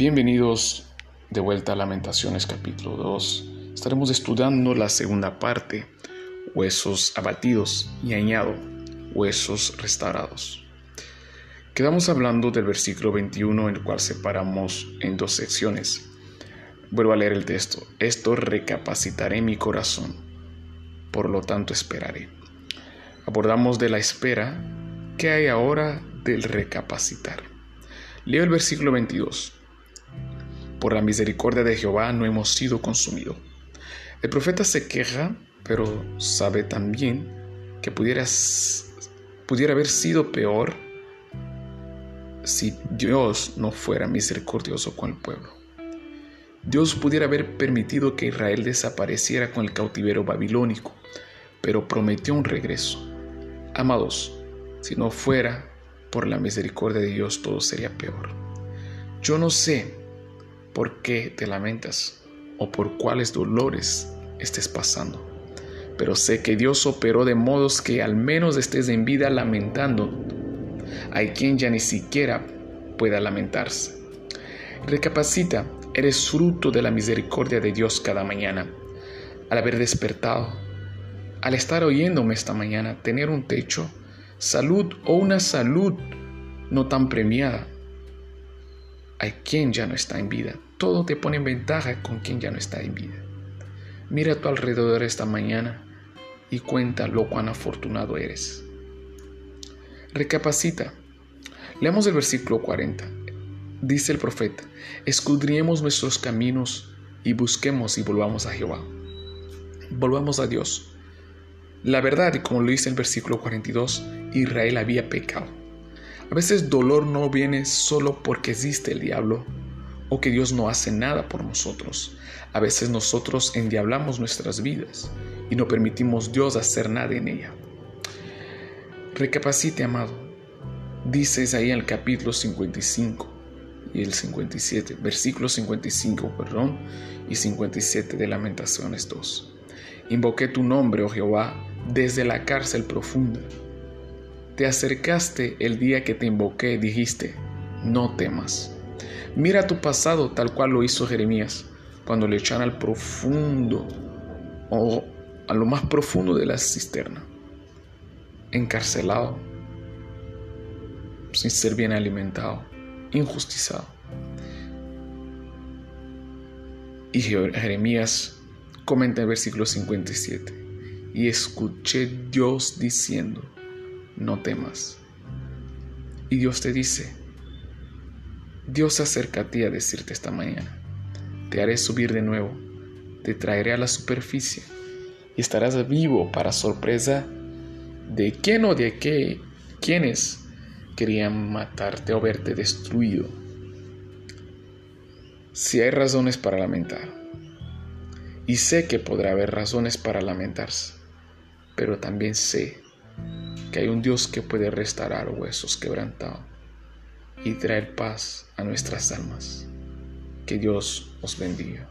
Bienvenidos de vuelta a Lamentaciones capítulo 2. Estaremos estudiando la segunda parte, huesos abatidos, y añado, huesos restaurados. Quedamos hablando del versículo 21, en el cual separamos en dos secciones. Vuelvo a leer el texto. Esto recapacitaré mi corazón, por lo tanto esperaré. Abordamos de la espera, ¿qué hay ahora del recapacitar? Leo el versículo 22. Por la misericordia de Jehová no hemos sido consumidos. El profeta se queja, pero sabe también que pudiera, pudiera haber sido peor si Dios no fuera misericordioso con el pueblo. Dios pudiera haber permitido que Israel desapareciera con el cautiverio babilónico, pero prometió un regreso. Amados, si no fuera por la misericordia de Dios todo sería peor. Yo no sé por qué te lamentas o por cuáles dolores estés pasando. Pero sé que Dios operó de modos que al menos estés en vida lamentando. Hay quien ya ni siquiera pueda lamentarse. Recapacita, eres fruto de la misericordia de Dios cada mañana. Al haber despertado, al estar oyéndome esta mañana, tener un techo, salud o una salud no tan premiada, hay quien ya no está en vida. Todo te pone en ventaja con quien ya no está en vida. Mira a tu alrededor esta mañana y cuenta lo cuán afortunado eres. Recapacita. Leamos el versículo 40. Dice el profeta, escudriemos nuestros caminos y busquemos y volvamos a Jehová. Volvamos a Dios. La verdad, y como lo dice el versículo 42, Israel había pecado. A veces dolor no viene solo porque existe el diablo o que Dios no hace nada por nosotros. A veces nosotros endiablamos nuestras vidas y no permitimos Dios hacer nada en ella. Recapacite, amado. Dice en el capítulo 55 y el 57, versículo 55, perdón, y 57 de Lamentaciones 2. Invoqué tu nombre, oh Jehová, desde la cárcel profunda te acercaste el día que te invoqué, dijiste, no temas. Mira tu pasado tal cual lo hizo Jeremías, cuando le echaron al profundo o a lo más profundo de la cisterna, encarcelado, sin ser bien alimentado, injustizado. Y Jeremías comenta en el versículo 57, y escuché Dios diciendo, no temas. Y Dios te dice, Dios se acerca a ti a decirte esta mañana, te haré subir de nuevo, te traeré a la superficie y estarás vivo para sorpresa de quién o de qué, quienes querían matarte o verte destruido. Si hay razones para lamentar, y sé que podrá haber razones para lamentarse, pero también sé que hay un Dios que puede restaurar huesos quebrantados y traer paz a nuestras almas. Que Dios os bendiga.